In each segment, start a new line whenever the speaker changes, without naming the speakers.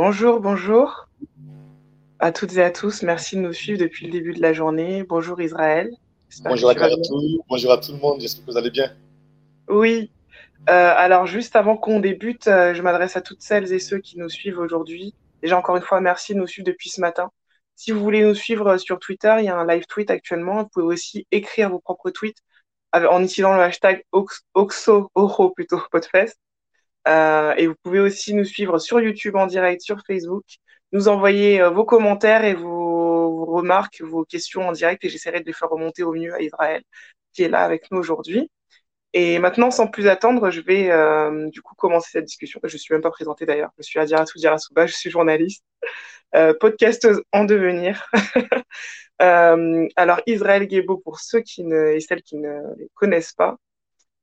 Bonjour, bonjour à toutes et à tous. Merci de nous suivre depuis le début de la journée. Bonjour Israël.
Bonjour à, tous. Bonjour à tout le monde. J'espère que vous allez bien.
Oui. Euh, alors juste avant qu'on débute, euh, je m'adresse à toutes celles et ceux qui nous suivent aujourd'hui. Déjà encore une fois, merci de nous suivre depuis ce matin. Si vous voulez nous suivre sur Twitter, il y a un live tweet actuellement. Vous pouvez aussi écrire vos propres tweets en utilisant le hashtag Oxo, Oro plutôt, Podfest. Euh, et vous pouvez aussi nous suivre sur YouTube en direct, sur Facebook, nous envoyer euh, vos commentaires et vos, remarques, vos questions en direct et j'essaierai de les faire remonter au mieux à Israël qui est là avec nous aujourd'hui. Et maintenant, sans plus attendre, je vais euh, du coup commencer cette discussion. Je ne suis même pas présentée d'ailleurs. Je suis Adira Souba, je suis journaliste, euh, podcasteuse en devenir. alors, Israël Gebo, pour ceux qui ne, et celles qui ne les connaissent pas,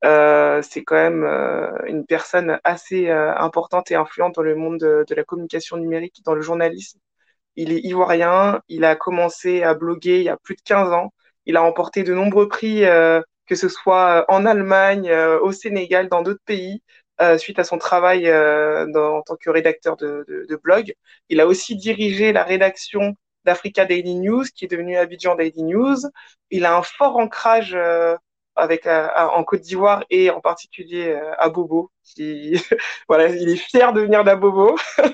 euh, c'est quand même euh, une personne assez euh, importante et influente dans le monde de, la communication numérique, dans le journalisme. Il est ivoirien, il a commencé à bloguer il y a plus de 15 ans. Il a remporté de nombreux prix, que ce soit en Allemagne, au Sénégal, dans d'autres pays, suite à son travail en tant que rédacteur de, de, blog. Il a aussi dirigé la rédaction d'Africa Daily News, qui est devenue Abidjan Daily News. Il a un fort ancrage avec euh, en Côte d'Ivoire et en particulier euh, à Bobo qui voilà il est fier de venir d'Abobo.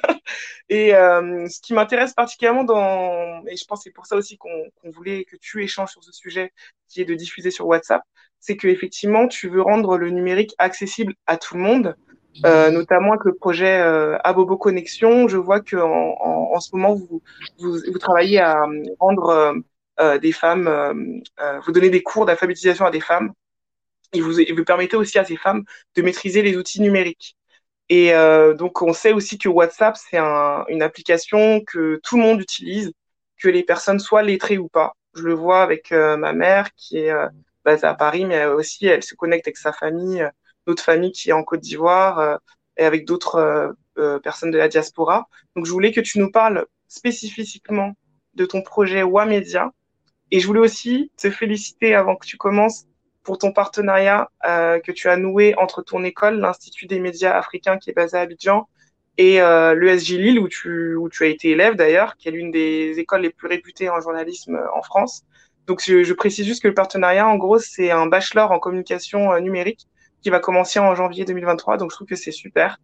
Et euh, ce qui m'intéresse particulièrement dans et je pense c'est pour ça aussi qu'on voulait que tu échanges sur ce sujet qui est de diffuser sur WhatsApp c'est que effectivement tu veux rendre le numérique accessible à tout le monde euh, notamment avec le projet euh, Abobo Connexion. Je vois que en, en, en ce moment vous, vous, vous travaillez à rendre euh, des femmes, euh, euh, vous donnez des cours d'alphabétisation à des femmes et vous, permettez aussi à ces femmes de maîtriser les outils numériques. Et donc, on sait aussi que WhatsApp, c'est un, une application que tout le monde utilise, que les personnes soient lettrées ou pas. Je le vois avec ma mère qui est basée à Paris, mais aussi elle se connecte avec sa famille, notre famille qui est en Côte d'Ivoire et avec d'autres personnes de la diaspora. Donc, je voulais que tu nous parles spécifiquement de ton projet WAMedia et je voulais aussi te féliciter avant que tu commences pour ton partenariat euh, que tu as noué entre ton école, l'Institut des médias africains qui est basé à Abidjan, et euh, l'ESJ Lille, où tu, où tu as été élève d'ailleurs, qui est l'une des écoles les plus réputées en journalisme euh, en France. Donc je, je précise juste que le partenariat, en gros, c'est un bachelor en communication euh, numérique qui va commencer en janvier 2023. Donc je trouve que c'est super.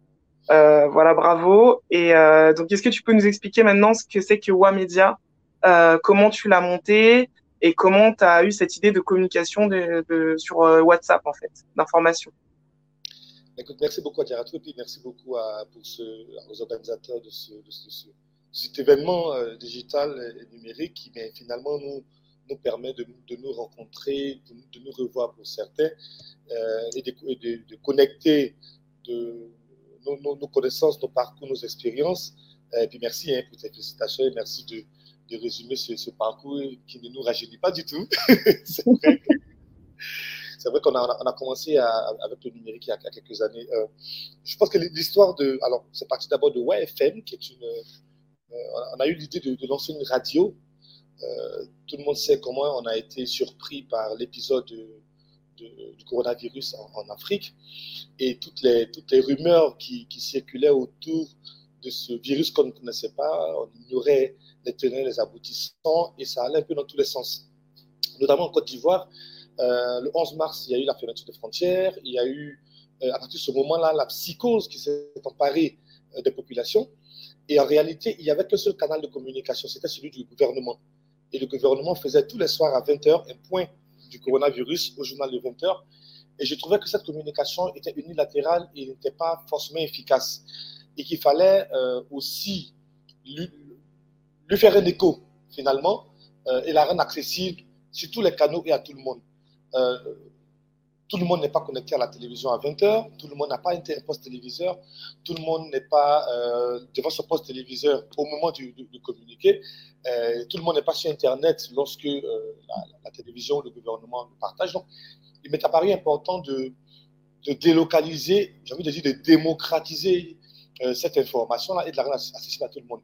Euh, voilà, bravo. Et euh, donc, est-ce que tu peux nous expliquer maintenant ce que c'est que WAMedia? Euh, comment tu l'as monté et comment tu as eu cette idée de communication sur euh, WhatsApp, en fait, d'information?
Merci beaucoup à Diarato et merci beaucoup pour ce, aux organisateurs de, ce, de ce, cet événement euh, digital et numérique qui mais finalement nous, nous permet de, nous rencontrer, de, nous revoir pour certains et, de, connecter de, nos, connaissances, nos parcours, nos expériences. Et puis merci hein, pour tes félicitations et merci de, de résumer ce, parcours qui ne nous rajeunit pas du tout. c'est vrai, vrai qu'on a, on a commencé avec le numérique il y a, quelques années. Euh, je pense que l'histoire de. Alors, c'est parti d'abord de YFM, qui est une. Euh, on a eu l'idée de, lancer une radio. Euh, tout le monde sait comment on a été surpris par l'épisode du coronavirus en, Afrique et toutes les, toutes les rumeurs qui circulaient autour de ce virus qu'on ne connaissait pas. On ignorait les tenants, les aboutissants, et ça allait un peu dans tous les sens. Notamment en Côte d'Ivoire, euh, le 11 mars, il y a eu la fermeture des frontières, il y a eu, euh, à partir de ce moment-là, la psychose qui s'est emparée euh, des populations. Et en réalité, il n'y avait qu'un seul canal de communication, c'était celui du gouvernement. Et le gouvernement faisait tous les soirs à 20h un point du coronavirus au journal de 20h. Et je trouvais que cette communication était unilatérale et n'était pas forcément efficace. Et qu'il fallait euh, aussi lui faire un écho, finalement, euh, et la rendre accessible sur tous les canaux et à tout le monde. Euh, tout le monde n'est pas connecté à la télévision à 20h, tout le monde n'a pas un poste téléviseur, tout le monde n'est pas euh, devant son poste téléviseur au moment de communiquer, euh, tout le monde n'est pas sur Internet lorsque la, télévision, le gouvernement le partage. Donc, il m'est apparu important de délocaliser, j'ai envie de dire de démocratiser euh, cette information-là et de la rendre accessible à tout le monde.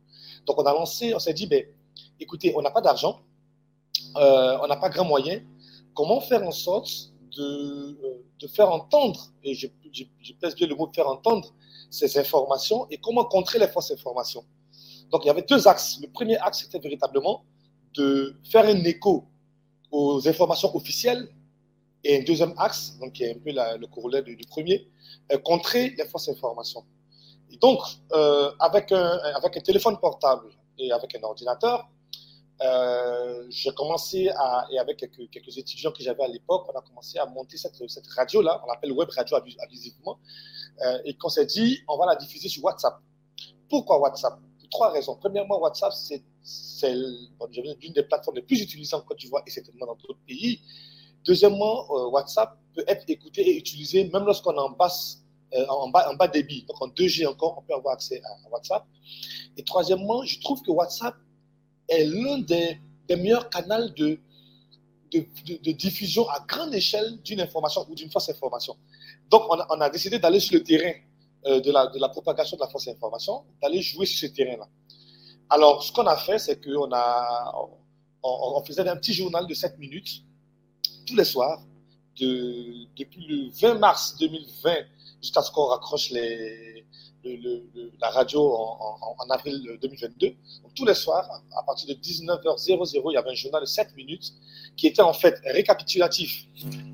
Donc, on a lancé, on s'est dit, ben, écoutez, on n'a pas d'argent, euh, on n'a pas grand moyen. Comment faire en sorte de, euh, de faire entendre, et je, je, place bien le mot faire entendre, ces informations et comment contrer les fausses informations? Donc, il y avait deux axes. Le premier axe, c'était véritablement de faire un écho aux informations officielles. Et un deuxième axe, donc qui est un peu le corollaire du, premier, contrer les fausses informations. Donc, euh, avec, un, téléphone portable et avec un ordinateur, euh, j'ai commencé à, et avec quelques, étudiants que j'avais à l'époque, on a commencé à monter cette, radio-là, on l'appelle web radio abusivement, euh, et qu'on s'est dit, on va la diffuser sur WhatsApp. Pourquoi WhatsApp? Pour trois raisons. Premièrement, WhatsApp, c'est l'une des plateformes les plus utilisées en Côte d'Ivoire et certainement dans d'autres pays. Deuxièmement, WhatsApp peut être écouté et utilisé même lorsqu'on est en, basse, en, bas, en bas débit. Donc en 2G encore, on peut avoir accès à WhatsApp. Et troisièmement, je trouve que WhatsApp est l'un des, meilleurs canaux de, de, diffusion à grande échelle d'une information ou d'une fausse information. Donc, on a, décidé d'aller sur le terrain euh, de, la, de, la, propagation de la fausse information, d'aller jouer sur ce terrain-là. Alors, ce qu'on a fait, c'est qu'on a, on, faisait un petit journal de 7 minutes tous les soirs, de, depuis le 20 mars 2020 jusqu'à ce qu'on raccroche la radio en, avril 2022. tous les soirs, à partir de 19h00, il y avait un journal de 7 minutes qui était en fait récapitulatif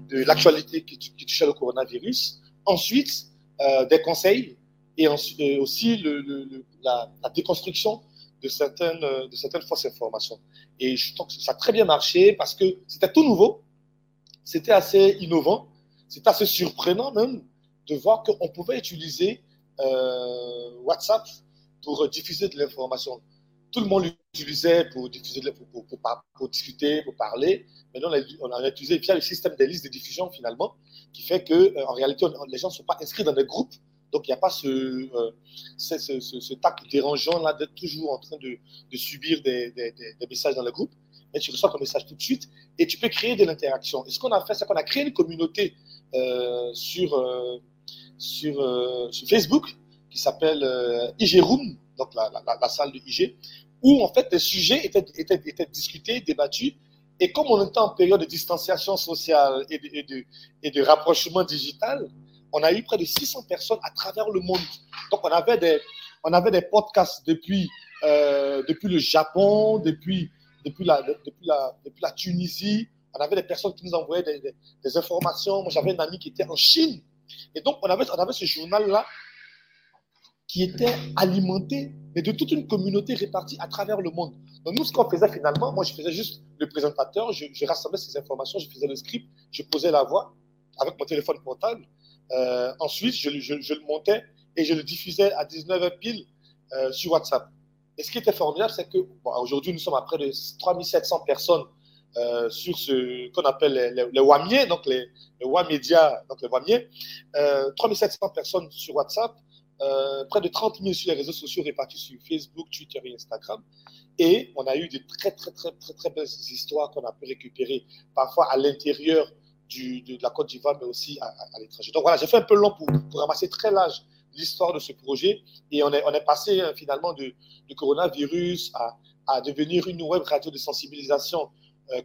de l'actualité qui, touchait le coronavirus. Ensuite, euh, des conseils et, aussi le, la, déconstruction de certaines, de certaines fausses informations. Et je trouve que ça a très bien marché parce que c'était tout nouveau, c'était assez innovant, c'était assez surprenant même de voir qu'on pouvait utiliser euh, WhatsApp pour diffuser de l'information. Tout le monde l'utilisait pour diffuser, pour, pour, pour, discuter, pour parler. Maintenant, on a, utilisé via le système des listes de diffusion finalement, qui fait que euh, en réalité, les gens ne sont pas inscrits dans des groupes. Donc, il n'y a pas ce, euh, dérangeant là d'être toujours en train de, de subir des, messages dans le groupe. Mais tu reçois ton message tout de suite et tu peux créer de l'interaction. Et ce qu'on a fait, c'est qu'on a créé une communauté euh, sur, sur, euh, sur Facebook qui s'appelle euh, IG Room, donc la, la, salle de IG, où en fait des sujets étaient, étaient, étaient discutés, débattus. Et comme on était en période de distanciation sociale et de, et de, et de rapprochement digital, on a eu près de 600 personnes à travers le monde. Donc, on avait des, on avait des podcasts depuis, euh, depuis le Japon, depuis, depuis, la, depuis, la, depuis la Tunisie. On avait des personnes qui nous envoyaient des, des, informations. Moi, j'avais une amie qui était en Chine et donc, on avait, on avait ce journal-là qui était alimenté mais de toute une communauté répartie à travers le monde. Donc, nous, ce qu'on faisait finalement, moi, je faisais juste le présentateur, je, rassemblais ces informations, je faisais le script, je posais la voix avec mon téléphone portable. Euh, ensuite, je, le montais et je le diffusais à 19h pile euh, sur WhatsApp. Et ce qui était formidable, c'est que aujourd'hui, nous sommes à près de 3700 personnes euh, sur ce qu'on appelle les, les, WAMIers, donc les, les donc les WAMIers. Euh, 3700 personnes sur WhatsApp, euh, près de 30 000 sur les réseaux sociaux répartis sur Facebook, Twitter et Instagram. Et on a eu des très, très, très, très, très belles histoires qu'on a pu récupérer parfois à l'intérieur de, de, la Côte d'Ivoire, mais aussi à, l'étranger. Donc voilà, j'ai fait un peu long pour, ramasser très large l'histoire de ce projet. Et on est, on est passé hein, finalement de, du coronavirus à, à devenir une web radio de sensibilisation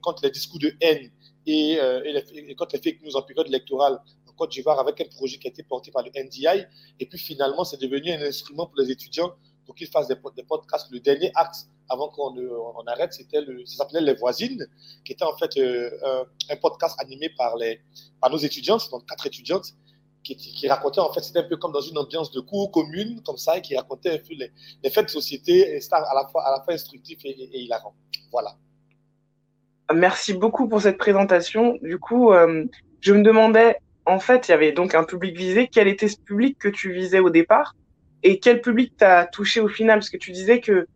contre les discours de haine et, euh, et, les, et, contre les fake news en période électorale Côte d'Ivoire avec un projet qui a été porté par le NDI. Et puis finalement, c'est devenu un instrument pour les étudiants pour qu'ils fassent des, podcasts. Le dernier acte avant qu'on on arrête, c'était le, ça s'appelait Les Voisines, qui était en fait euh, un, podcast animé par, les, par nos étudiantes, donc quatre étudiantes, qui, racontaient en fait, c'était un peu comme dans une ambiance de cours commune, comme ça, et qui racontait un peu les, les faits de société, et c'était à la fois, à la fois instructif et, et, et hilarant. Voilà.
Merci beaucoup pour cette présentation. Du coup, euh, je me demandais, en fait, il y avait donc un public visé. Quel était ce public que tu visais au départ et quel public t'as touché au final? Parce que tu disais que,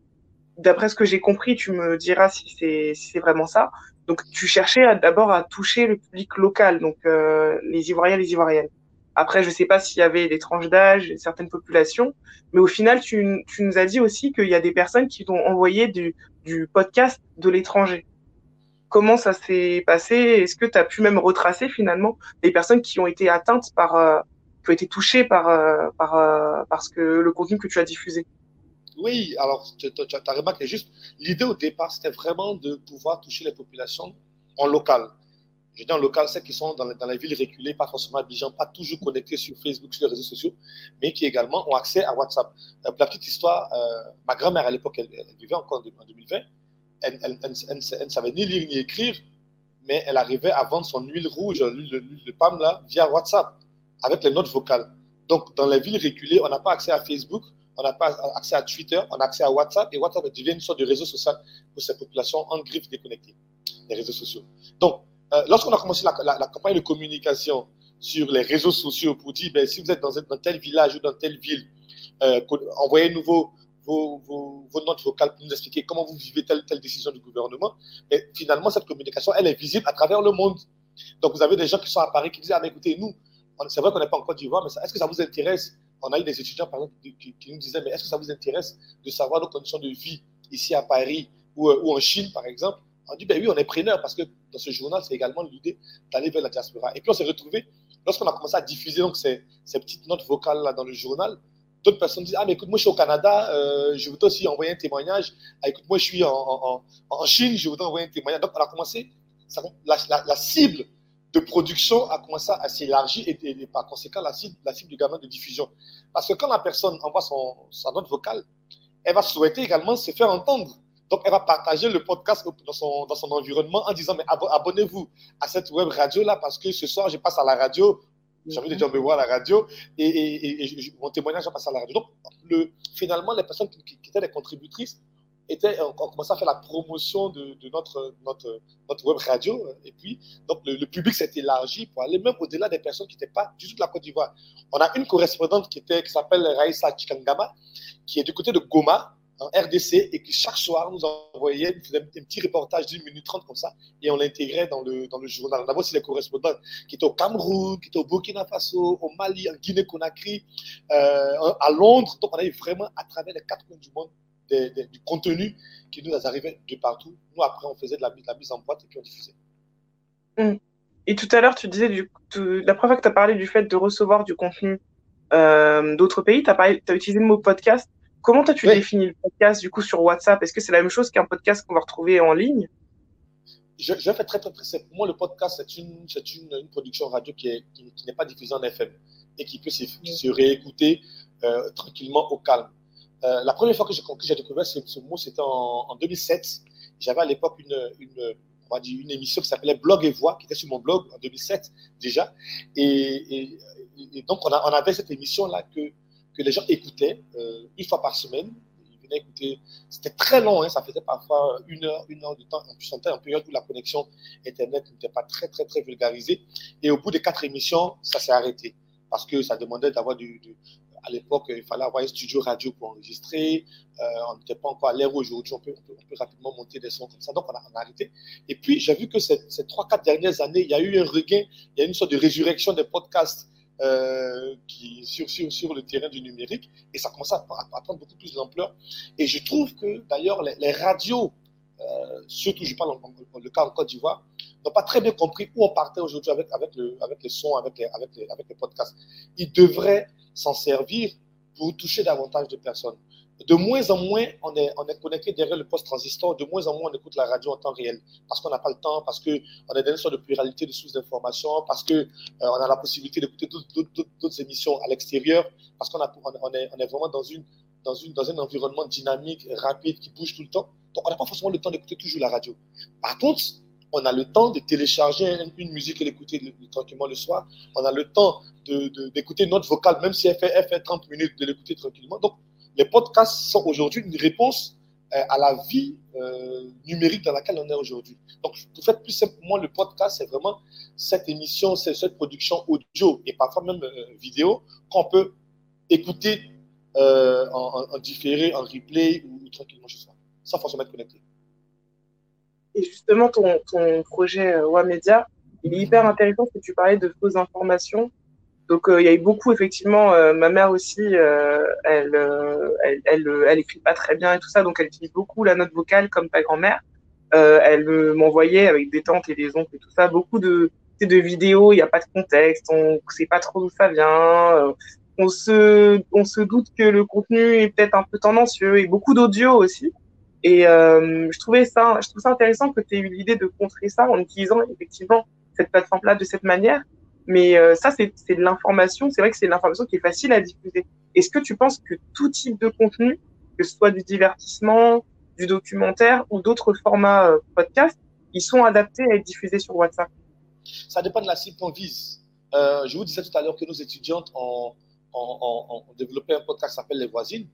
d'après ce que j'ai compris, tu me diras si c'est si vraiment ça. Donc, tu cherchais d'abord à toucher le public local, donc euh, les Ivoiriens, les Ivoiriennes. Après, je sais pas s'il y avait des tranches d'âge, certaines populations, mais au final, tu, tu nous as dit aussi qu'il y a des personnes qui t'ont envoyé du, du podcast de l'étranger comment ça s'est passé? Est-ce que tu as pu même retracer finalement les personnes qui ont été atteintes par, euh, qui ont été touchées par, euh, par, euh, parce que le contenu que tu as diffusé?
Oui, alors tu as remarqué juste, l'idée au départ, c'était vraiment de pouvoir toucher les populations en local. je dis en local, celles qui sont dans, la, les villes reculées, pas forcément Abidjan, pas toujours connectées sur Facebook, sur les réseaux sociaux, mais qui également ont accès à WhatsApp. La petite histoire, ma grand-mère à l'époque, elle, vivait encore en 2020, elle, ne savait ni lire ni écrire, mais elle arrivait à vendre son huile rouge, l'huile de palme via WhatsApp, avec les notes vocales. Donc, dans les villes reculées, on n'a pas accès à Facebook, on n'a pas accès à Twitter, on a accès à WhatsApp, et WhatsApp devient une sorte de réseau social pour ces populations en griffe déconnectées, les réseaux sociaux. Donc, euh, lorsqu'on a commencé la, campagne de communication sur les réseaux sociaux pour dire, ben, si vous êtes dans, dans tel village ou dans telle ville, euh, envoyez-nous vos, vos, notes vocales pour nous expliquer comment vous vivez telle décision du gouvernement. Et finalement, cette communication, elle est visible à travers le monde. Donc, vous avez des gens qui sont à Paris qui disent, ah, mais écoutez, nous, c'est vrai qu'on n'est pas en Côte d'Ivoire, mais est-ce que ça vous intéresse? On a eu des étudiants, par exemple, qui, nous disaient, mais est-ce que ça vous intéresse de savoir nos conditions de vie ici à Paris ou, euh, en Chine, par exemple? On dit, ben oui, on est preneur parce que dans ce journal, c'est également l'idée d'aller vers la diaspora. Et puis on s'est retrouvé, lorsqu'on a commencé à diffuser donc, ces, ces petites notes vocales-là dans le journal, d'autres personnes disent, ah, mais écoute, moi je suis au Canada, euh, je voudrais aussi envoyer un témoignage. Ah, écoute, moi je suis en, en, en, Chine, je voudrais envoyer un témoignage. Donc on a commencé, la, la, cible de production a commencé à s'élargir et, et, par conséquent la cible, la cible du gamin de diffusion. Parce que quand la personne envoie son, sa note vocale, elle va souhaiter également se faire entendre. Donc, elle va partager le podcast dans son, dans son environnement en disant, mais abonnez-vous à cette web radio-là parce que ce soir, je passe à la radio. J'ai envie de me voir à la radio et, et, et, mon témoignage va passer à la radio. Donc, le, finalement, les personnes qui, étaient des contributrices étaient, ont, commencé à faire la promotion de, de, notre, notre, notre web radio. Et puis, donc, le, public s'est élargi pour aller même au-delà des personnes qui n'étaient pas du tout de la Côte d'Ivoire. On a une correspondante qui, était, qui s'appelle Raïssa Chikangama, qui est du côté de Goma, en RDC et qui chaque soir nous envoyait un petit reportage d'une minute trente comme ça et on l'intégrait dans le, dans le journal. On avait aussi les correspondants qui étaient au Cameroun, qui étaient au Burkina Faso, au Mali, en Guinée-Conakry, euh, à Londres. Donc on avait vraiment à travers les quatre coins du monde du contenu qui nous arrivait de partout. Nous après on faisait de la, mise en boîte et puis on diffusait.
Mmh. Et tout à l'heure, tu disais, la première fois que tu as parlé du fait de recevoir du contenu euh, d'autres pays, tu as, as, utilisé le mot podcast? Comment toi tu définis le podcast du coup sur WhatsApp? Est-ce que c'est la même chose qu'un podcast qu'on va retrouver en ligne?
Je, je fais très très très Pour moi, le podcast, c'est une, une, une, production radio qui n'est qui, qui pas diffusée en FM et qui peut se, se réécouter euh, tranquillement au calme. Euh, la première fois que j'ai découvert ce, ce, mot, c'était en, en, 2007. J'avais à l'époque une, une, on va dire une émission qui s'appelait Blog et Voix, qui était sur mon blog en 2007 déjà. Et, et, et donc, on, a, on avait cette émission-là que que les gens écoutaient euh, une fois par semaine. Ils venaient écouter. C'était très long, hein, ça faisait parfois une heure, une heure de temps. En plus, on en période où la connexion Internet n'était pas très, très, très vulgarisée. Et au bout de quatre émissions, ça s'est arrêté. Parce que ça demandait d'avoir du, à l'époque, il fallait avoir un studio radio pour enregistrer. Euh, on n'était pas encore à l'ère aujourd'hui, on peut, on, peut, rapidement monter des sons comme ça. Donc, on a, on a arrêté. Et puis, j'ai vu que ces trois, quatre dernières années, il y a eu un regain, il y a eu une sorte de résurrection des podcasts euh, qui, sur, sur, le terrain du numérique et ça commence à, prendre beaucoup plus d'ampleur. Et je trouve que d'ailleurs les, radios, euh, surtout je parle en, le cas en Côte d'Ivoire, n'ont pas très bien compris où on partait aujourd'hui avec, avec, le, avec les sons, avec avec les podcasts. Ils devraient s'en servir pour toucher davantage de personnes de moins en moins, on est, on est connecté derrière le poste transistor, de moins en moins, on écoute la radio en temps réel, parce qu'on n'a pas le temps, parce qu'on est dans une sorte de pluralité de sources d'informations, parce qu'on euh, a la possibilité d'écouter d'autres émissions à l'extérieur, parce qu'on on est, vraiment dans, une, dans, une, dans un environnement dynamique, rapide, qui bouge tout le temps. Donc, on n'a pas forcément le temps d'écouter toujours la radio. Par contre, on a le temps de télécharger une musique et l'écouter tranquillement le soir. On a le temps d'écouter notre vocale, même si elle fait, elle fait 30 minutes, de l'écouter tranquillement. Donc, les podcasts sont aujourd'hui une réponse euh, à la vie euh, numérique dans laquelle on est aujourd'hui. Donc, pour faire plus simplement, le podcast, c'est vraiment cette émission, c'est cette production audio et parfois même euh, vidéo qu'on peut écouter en, différé, en replay ou tranquillement chez soi, sans forcément être connecté.
Et justement, ton, ton projet WAMedia, il est hyper intéressant parce que tu parlais de fausses informations donc euh, il y a eu beaucoup effectivement. Euh, ma mère aussi, euh, elle, elle, écrit pas très bien et tout ça, donc elle utilise beaucoup la note vocale comme ta grand-mère. elle m'envoyait avec des tantes et des oncles et tout ça beaucoup de vidéos. Il n'y a pas de contexte, on sait pas trop d'où ça vient. on se doute que le contenu est peut-être un peu tendancieux et beaucoup d'audio aussi. Et je trouvais ça intéressant que tu aies eu l'idée de contrer ça en utilisant effectivement cette plateforme-là de cette manière. Mais euh, ça, c'est de l'information. C'est vrai que c'est de l'information qui est facile à diffuser. Est-ce que tu penses que tout type de contenu, que ce soit du divertissement, du documentaire ou d'autres formats euh, podcast, ils sont adaptés à être diffusés sur WhatsApp?
Ça dépend de la cible qu'on vise. Euh, je vous disais tout à l'heure que nos étudiantes ont, ont, ont développé un podcast qui s'appelle Les Voisines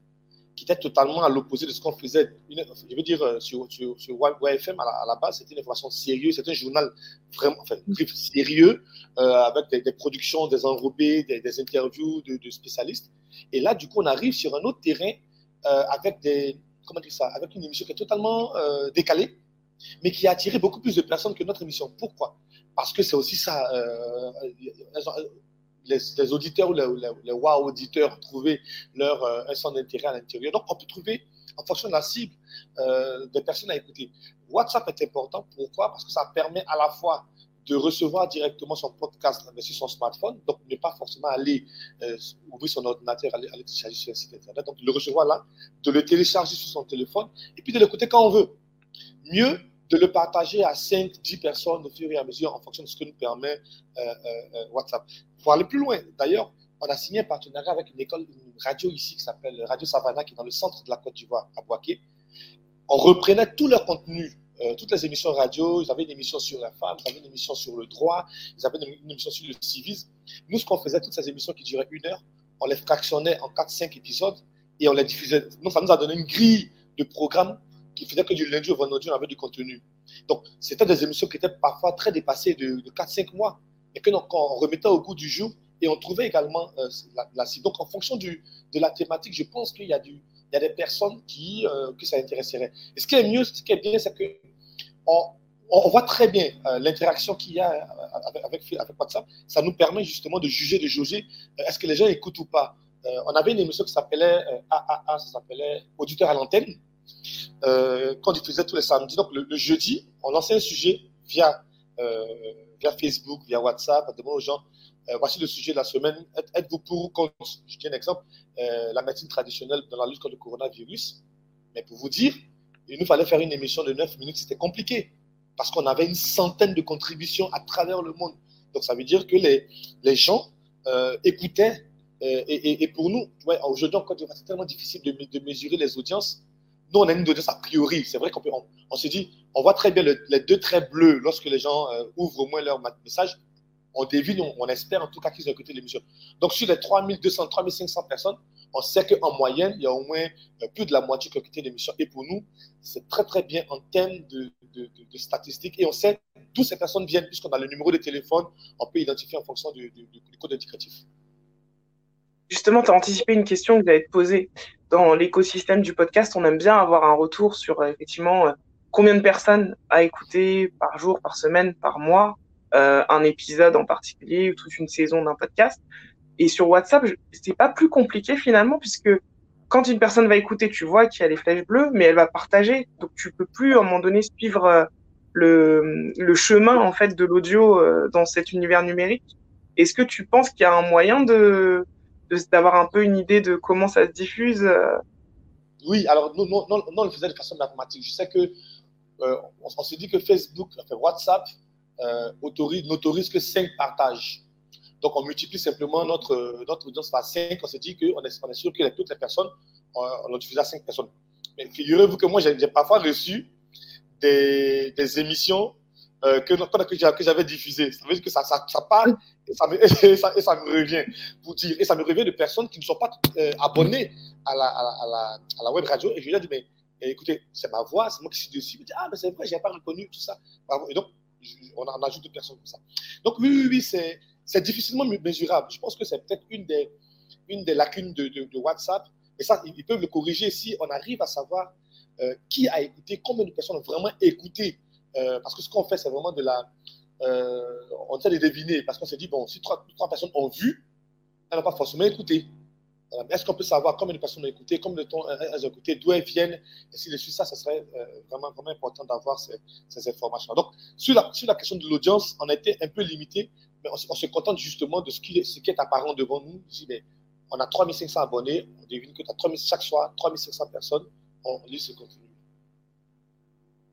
qui était totalement à l'opposé de ce qu'on faisait. je veux dire, euh, sur, sur, sur YFM, à la, base, c'était une information sérieuse, c'était un journal vraiment sérieux, euh, avec des, productions, des enrobés, des, interviews de, spécialistes. Et là, du coup, on arrive sur un autre terrain euh, avec des, comment dire ça, avec une émission qui est totalement décalée, mais qui a attiré beaucoup plus de personnes que notre émission. Pourquoi? Parce que c'est aussi ça les, auditeurs ou les, wow auditeurs trouver leur euh, un d'intérêt à l'intérieur. Donc, on peut trouver, en fonction de la cible, euh, des personnes à écouter. WhatsApp est important. Pourquoi? Parce que ça permet à la fois de recevoir directement son podcast sur son smartphone, donc ne pas forcément aller euh, ouvrir son ordinateur, aller, aller télécharger sur un site internet, donc le recevoir là, de le télécharger sur son téléphone et puis de l'écouter quand on veut. Mieux de le partager à 5, 10 personnes au fur et à mesure en fonction de ce que nous permet euh, euh, euh, WhatsApp. Pour aller plus loin, d'ailleurs, on a signé un partenariat avec une école, une radio ici qui s'appelle Radio Savannah, qui est dans le centre de la Côte d'Ivoire, à Boaké. On reprenait tout leur contenu, toutes les émissions radio. Ils avaient une émission sur la femme, ils avaient une émission sur le droit, ils avaient une, émission sur le civisme. Nous, ce qu'on faisait, toutes ces émissions qui duraient une heure, on les fractionnait en 4-5 épisodes et on les diffusait. Ça nous a donné une grille de programmes qui faisait que du lundi au vendredi, on avait du contenu. Donc, c'était des émissions qui étaient parfois très dépassées de, 4-5 mois, et que donc, on remettait au goût du jour, et on trouvait également euh, la, cible. Donc, en fonction de la thématique, je pense qu'il y, a des personnes qui, euh, ça intéresserait. Et ce qui est mieux, ce qui est bien, c'est que on, on, voit très bien euh, l'interaction qu'il y a avec, avec, WhatsApp. Ça nous permet justement de juger, de juger est-ce que les gens écoutent ou pas. on avait une émission qui s'appelait AAA, ça s'appelait Auditeur à l'antenne euh, qu'on diffusait tous les samedis. Donc, le, jeudi, on lançait un sujet via, euh, via Facebook, via WhatsApp, on demande aux gens, euh, voici le sujet de la semaine, êtes-vous pour ou contre? Je tiens un exemple, euh, la médecine traditionnelle dans la lutte contre le coronavirus. Mais pour vous dire, il nous fallait faire une émission de 9 minutes, c'était compliqué, parce qu'on avait une centaine de contributions à travers le monde. Donc, ça veut dire que les, les gens écoutaient. Et, et, pour nous, ouais, aujourd'hui encore, c'est tellement difficile de, de mesurer les audiences on a une audience a priori. C'est vrai qu'on on, se dit, on voit très bien les deux traits bleus lorsque les gens euh, ouvrent au moins leur message. On devine, on, espère en tout cas qu'ils ont écouté l'émission. Donc, sur les 3200, 3500 personnes, on sait qu'en moyenne, il y a au moins euh, plus de la moitié qui ont écouté l'émission. Et pour nous, c'est très, très bien en termes de, statistiques. Et on sait d'où ces personnes viennent, puisqu'on a le numéro de téléphone, on peut identifier en fonction du, code indicatif.
Justement, tu as anticipé une question que j'allais te poser dans l'écosystème du podcast, on aime bien avoir un retour sur euh, effectivement euh, combien de personnes a écouté par jour, par semaine, par mois euh, un épisode en particulier ou toute une saison d'un podcast. Et sur WhatsApp, c'est pas plus compliqué finalement puisque quand une personne va écouter, tu vois qu'il y a les flèches bleues, mais elle va partager. Donc tu peux plus à un moment donné suivre le, le chemin en fait de l'audio dans cet univers numérique. Est-ce que tu penses qu'il y a un moyen de d'avoir un peu une idée de comment ça se diffuse euh.
Oui, alors nous, nous, on le faisait de façon mathématique. Je sais que euh, on, s'est dit que Facebook, enfin WhatsApp, euh, autorise, n'autorise que 5 partages. Donc on multiplie simplement notre, notre audience par 5. On s'est dit qu'on est, on est sûr que toutes les personnes, on, on diffusé à 5 personnes. Mais figurez-vous que moi, j'ai parfois reçu des, des émissions euh, que, que j'avais diffusées. Ça veut dire que ça, ça, ça part et ça, me, revient pour dire. Et ça me revient de personnes qui ne sont pas euh, abonnées à la, à, la, à, la, web radio. Et je lui ai dit, mais écoutez, c'est ma voix, c'est moi qui suis dessus. Il me ah, mais c'est vrai, je n'ai pas reconnu tout ça. Et donc, on, en ajoute d'autres personnes comme ça. Donc, oui, oui, oui, c'est, c'est difficilement mesurable. Je pense que c'est peut-être une des, une des lacunes de, de, WhatsApp. Et ça, ils peuvent le corriger si on arrive à savoir euh, qui a écouté, combien de personnes ont vraiment écouté euh, parce que ce qu'on fait, c'est vraiment de la. Euh, on essaie de deviner, parce qu'on s'est dit, bon, si trois, personnes ont vu, elles n'ont pas forcément écouté. Euh, est-ce qu'on peut savoir combien de personnes ont écouté, combien temps elles ont écouté, d'où elles viennent Et si je suis ça, ce serait vraiment, vraiment important d'avoir ces, informations. Donc, sur la, sur la question de l'audience, on a été un peu limité, mais on, se contente justement de ce qui, ce qui est apparent devant nous. on a 3500 abonnés, on devine que chaque soir, 3500 personnes ont lu ce contenu.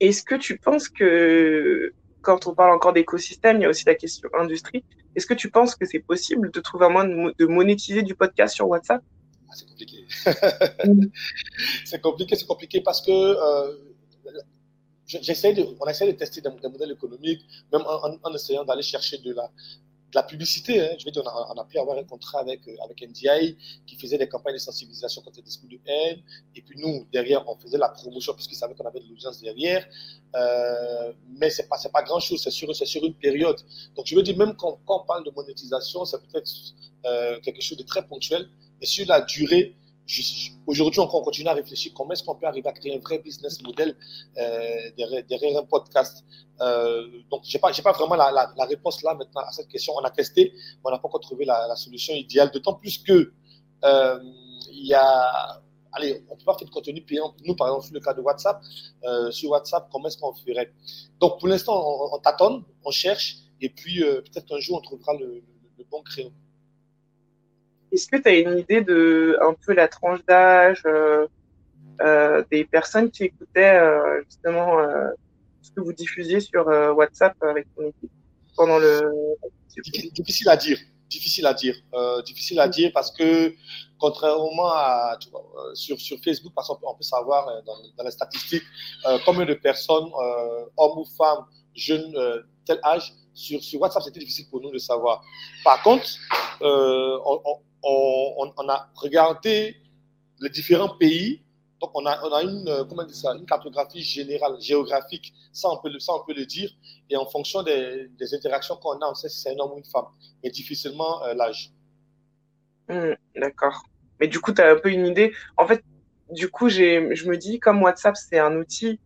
Est-ce que tu penses que quand on parle encore d'écosystème, il y a aussi la question industrie. Est-ce que tu penses que c'est possible de trouver un moyen de, monétiser du podcast sur WhatsApp?
Ah, C'est compliqué. c'est compliqué, c'est compliqué parce que euh, j'essaie de, on essaie de tester des, modèles économiques, même en essayant d'aller chercher de la, de la publicité. Hein. Je veux dire, on a, pu avoir un contrat avec, euh, avec NDI qui faisait des campagnes de sensibilisation contre les discours de haine. Et puis nous, derrière, on faisait la promotion puisqu'ils savaient qu'on avait de l'audience derrière. Euh, mais ce n'est pas, pas grand-chose, c'est sur, sur une période. Donc je veux dire, même quand, quand on parle de monétisation, c'est peut-être euh, quelque chose de très ponctuel. Mais sur la durée, Aujourd'hui on continue à réfléchir comment est-ce qu'on peut arriver à créer un vrai business model euh, derrière, un podcast. Euh, donc, je n'ai pas, vraiment la, réponse là maintenant à cette question. On a testé, mais on n'a pas encore trouvé la, solution idéale. D'autant plus que euh, il y a allez, on peut pas faire de contenu payant. Nous, par exemple, sur le cas de WhatsApp, euh, sur WhatsApp, comment est-ce qu'on ferait? Donc, pour l'instant, on, tâtonne, on cherche, et puis euh, peut-être un jour, on trouvera le, le bon créneau.
Est-ce que tu as une idée de un peu la tranche d'âge euh, euh, des personnes qui écoutaient euh, justement ce que vous diffusiez sur WhatsApp avec ton équipe pendant le
difficile à dire difficile à dire difficile à dire parce que contrairement à sur, sur Facebook parce qu'on peut savoir dans, dans les statistiques combien de personnes hommes ou femmes jeunes tel âge sur, sur WhatsApp c'était difficile pour nous de savoir. Par contre on on, a regardé les différents pays. Donc, on a, on a une, euh, comment ça, une cartographie générale, géographique, ça on peut le, ça on peut le dire. Et en fonction des, interactions qu'on a, on sait si c'est un homme ou une femme, mais difficilement euh, l'âge.
Hmm, d'accord. Mais du coup, tu as un peu une idée. En fait, du coup, je me dis, comme WhatsApp, c'est un outil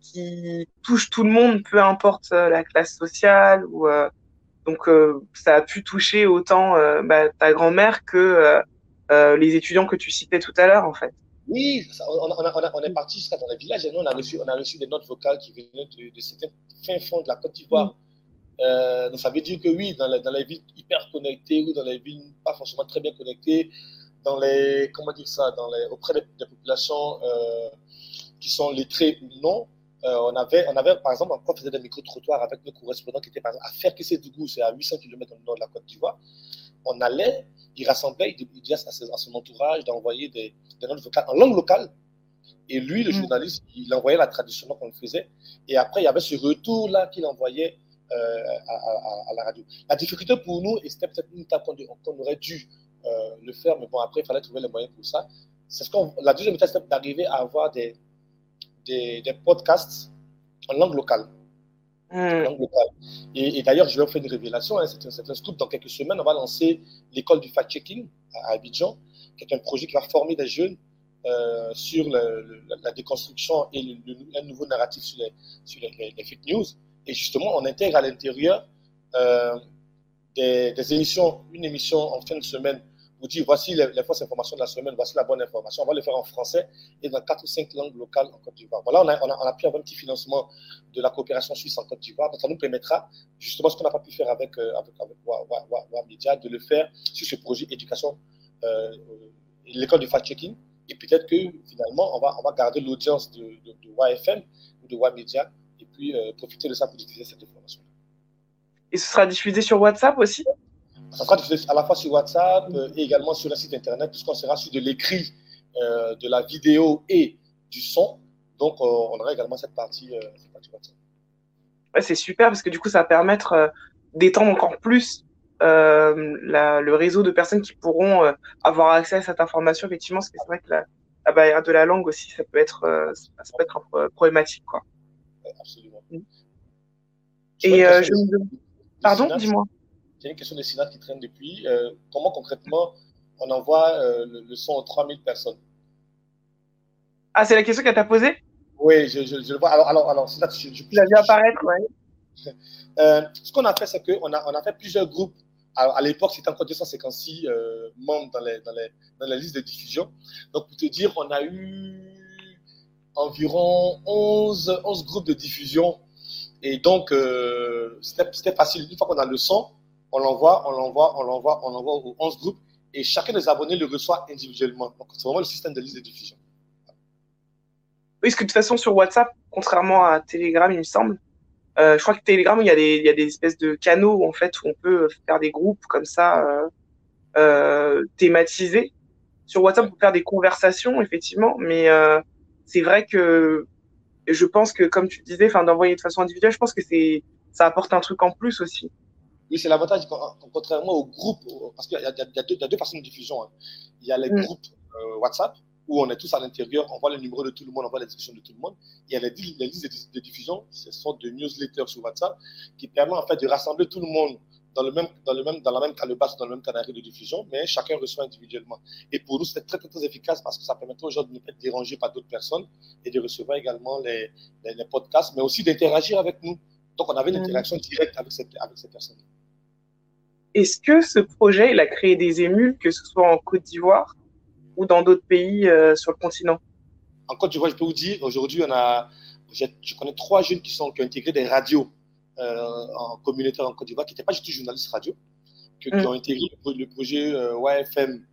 qui touche tout le monde, peu importe euh, la classe sociale ou donc, euh, ça a pu toucher autant euh, bah, ta grand-mère que euh, les étudiants que tu citais tout à l'heure, en fait.
Oui, on, est parti jusqu'à dans les villages et nous, on a reçu, on a reçu des notes vocales qui venaient de, de certains fins fonds de la Côte d'Ivoire. Mm. donc, ça veut dire que oui, dans les, dans les, villes hyper connectées ou dans les villes pas forcément très bien connectées, dans les, comment dire ça, dans les, auprès des, des populations qui sont lettrées ou non, on, avait, on avait, par exemple, on faisait des micro-trottoirs avec nos correspondants qui étaient par exemple, à Ferkessé-Dougou, c'est à 800 km au nord de la Côte d'Ivoire. On allait, il rassemblait, il disait à, son entourage d'envoyer des, des notes vocales en langue locale. Et lui, le mm. journaliste, il envoyait la traduction qu'on faisait. Et après, il y avait ce retour-là qu'il envoyait euh, à, la radio. La difficulté pour nous, et c'était peut-être une étape qu'on aurait dû euh, le faire, mais bon, après, il fallait trouver les moyens pour ça. C'est ce qu'on, la deuxième étape, c'était d'arriver à avoir des, des, podcasts en langue locale. Hmm. Et, d'ailleurs, je vais vous faire une révélation, hein, c'est un, scoop. Dans quelques semaines, on va lancer l'école du fact-checking à Abidjan, qui est un projet qui va former des jeunes euh, sur la déconstruction et le, un nouveau narratif sur, les, sur les, fake news. Et justement, on intègre à l'intérieur euh, des, des, émissions, une émission en fin de semaine vous dire voici les, fausses informations de la semaine, voici la bonne information. On va le faire en français et dans quatre ou cinq langues locales en Côte d'Ivoire. Voilà, on a, pu avoir un petit financement de la coopération suisse en Côte d'Ivoire. Donc, ça nous permettra, justement, ce qu'on n'a pas pu faire avec, euh, Media, de le faire sur ce projet éducation, euh, l'école du fact-checking. Et peut-être que finalement, on va, garder l'audience de, de, de YFM ou de YMedia et puis euh, profiter de ça pour diffuser cette information.
Et ce sera diffusé sur WhatsApp aussi?
Ça sera à la fois sur WhatsApp euh, et également sur le site internet, puisqu'on sera sur de l'écrit, euh, de la vidéo et du son. Donc, euh, on aura également cette partie, WhatsApp.
c'est super parce que du coup, ça va permettre d'étendre encore plus le réseau de personnes qui pourront avoir accès à cette information, effectivement, parce que c'est vrai que la, barrière de la langue aussi, ça peut être, ça peut être problématique. Quoi.
absolument.
Et je Pardon, dis-moi.
J'ai une question de Sinat qui traîne depuis. Euh, comment concrètement on envoie euh, le, son aux 3000 personnes?
Ah, c'est la question qu'elle t'a posée?
Oui, je, le vois. Alors, alors, alors Sinat,
je, je, vu apparaître, oui.
Euh, ce qu'on a fait, c'est qu'on a, on a fait plusieurs groupes. à l'époque, c'était encore 256 membres dans les, dans, les, dans les listes de diffusion. Donc, pour te dire, on a eu environ 11, 11 groupes de diffusion. Et donc, c'était facile. Une fois qu'on a le son, on l'envoie, on l'envoie, on l'envoie, on l'envoie aux 11 groupes et chacun des abonnés le reçoit individuellement. Donc, c'est vraiment le système de liste de diffusion.
Oui, parce que de toute façon, sur WhatsApp, contrairement à Telegram, il me semble, je crois que Telegram, il y, a des, espèces de canaux en fait où on peut faire des groupes comme ça thématisés. Sur WhatsApp, on peut faire des conversations effectivement, mais c'est vrai que je pense que comme tu disais, d'envoyer de façon individuelle, je pense que ça apporte un truc en plus aussi.
Oui, c'est l'avantage, contrairement au groupe, parce qu'il y, y, a deux façons de diffusion. Hein. Il y a les mm. groupes euh, WhatsApp, où on est tous à l'intérieur, on voit le numéro de tout le monde, on voit les discussions de tout le monde. Il y a les, listes de, diffusion, ce sont des newsletters sur WhatsApp, qui permettent en fait de rassembler tout le monde dans, le même, dans, le même, dans la même calebasse, dans le même canari de diffusion, mais chacun reçoit individuellement. Et pour nous, c'est très, très, très efficace parce que ça permet aux gens de ne pas être dérangés par d'autres personnes et de recevoir également les, les, podcasts, mais aussi d'interagir avec nous. Donc, on avait une mm. interaction directe avec, cette, avec ces personnes.
Est-ce que ce projet, il a créé des émules, que ce soit en Côte d'Ivoire ou dans d'autres pays euh, sur le continent?
En Côte d'Ivoire, je peux vous dire, aujourd'hui, on a, je connais trois jeunes qui, sont, qui ont intégré des radios euh, en communautaire en Côte d'Ivoire, qui n'étaient pas du tout journalistes radio, qui mm. ont intégré le, projet euh, YFM,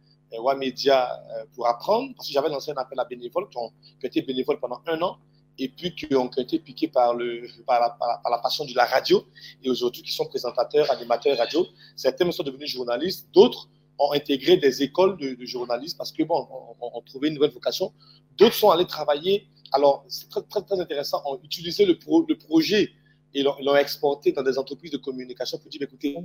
Media pour apprendre, parce que j'avais lancé un appel à bénévoles qui ont, qui ont été bénévoles pendant un an et puis qui ont été piqués par, le, par, la, par, la, passion de la radio, et aujourd'hui qui sont présentateurs, animateurs radio. Certains sont devenus journalistes, d'autres ont intégré des écoles de, de journalistes parce que bon, on, trouvé une nouvelle vocation. D'autres sont allés travailler. Alors, c'est très, très, très, intéressant. Ont utilisé le, pro, le projet et l'ont exporté dans des entreprises de communication pour dire, écoutez,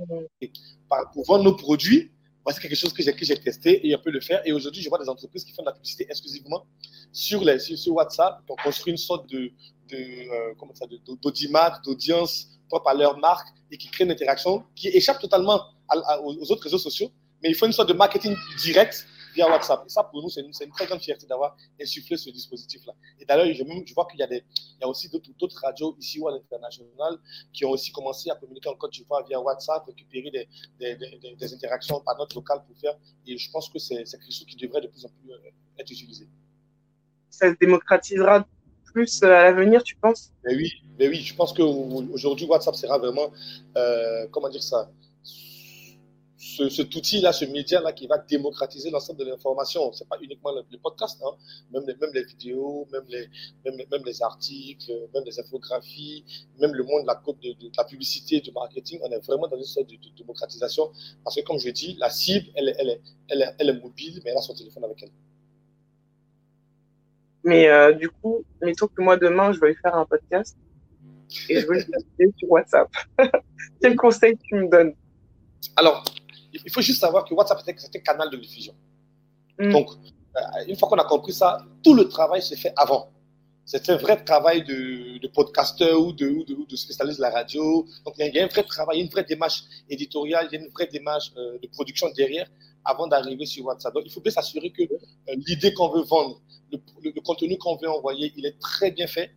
pour vendre nos produits, c'est quelque chose que j'ai, testé et on peut le faire. Et aujourd'hui, je vois des entreprises qui font de la publicité exclusivement sur, les, sur, WhatsApp. Donc, construit une sorte de, de euh, d'audimat, d'audience propre à leur marque et qui crée une interaction qui échappe totalement aux autres réseaux sociaux. Mais il faut une sorte de marketing direct via WhatsApp. Et ça, pour nous, c'est une, une, très grande fierté d'avoir insufflé ce dispositif-là. Et d'ailleurs, je, je, vois qu'il y, a des, il y a aussi d'autres radios ici ou à l'international qui ont aussi commencé à communiquer en Côte d'Ivoire via WhatsApp, récupérer des, des, des, des, interactions par notre local pour faire. Et je pense que c'est quelque chose qui devrait de plus en plus euh, être utilisé.
Ça se démocratisera plus euh, à l'avenir, tu penses?
Mais Oui, mais oui, je pense qu'aujourd'hui, WhatsApp sera vraiment, euh, comment dire ça, ce, cet outil-là, ce média-là qui va démocratiser l'ensemble de l'information. Ce n'est pas uniquement le, podcast, hein. même, les, même les vidéos, même les, même, même, les articles, même les infographies, même le monde de la, de, de, la publicité, du marketing. On est vraiment dans une sorte de, démocratisation parce que, comme je dis, la cible, elle, elle, est, elle, est, elle est mobile, mais elle a son téléphone avec elle.
Mais euh, du coup, mettons que moi, demain, je vais faire un podcast et je veux le sur WhatsApp. Quel conseil tu me donnes?
Alors, il faut juste savoir que WhatsApp, c'est un canal de diffusion. Mm. Donc, euh, une fois qu'on a compris ça, tout le travail se fait avant. C'est un vrai travail de, de podcasteur ou de, ou de, spécialiste de la radio. Donc, il y, a, un vrai travail, une vraie démarche éditoriale, il y a une vraie démarche euh, de production derrière avant d'arriver sur WhatsApp. Donc, il faut bien s'assurer que euh, l'idée qu'on veut vendre, le contenu qu'on veut envoyer, il est très bien fait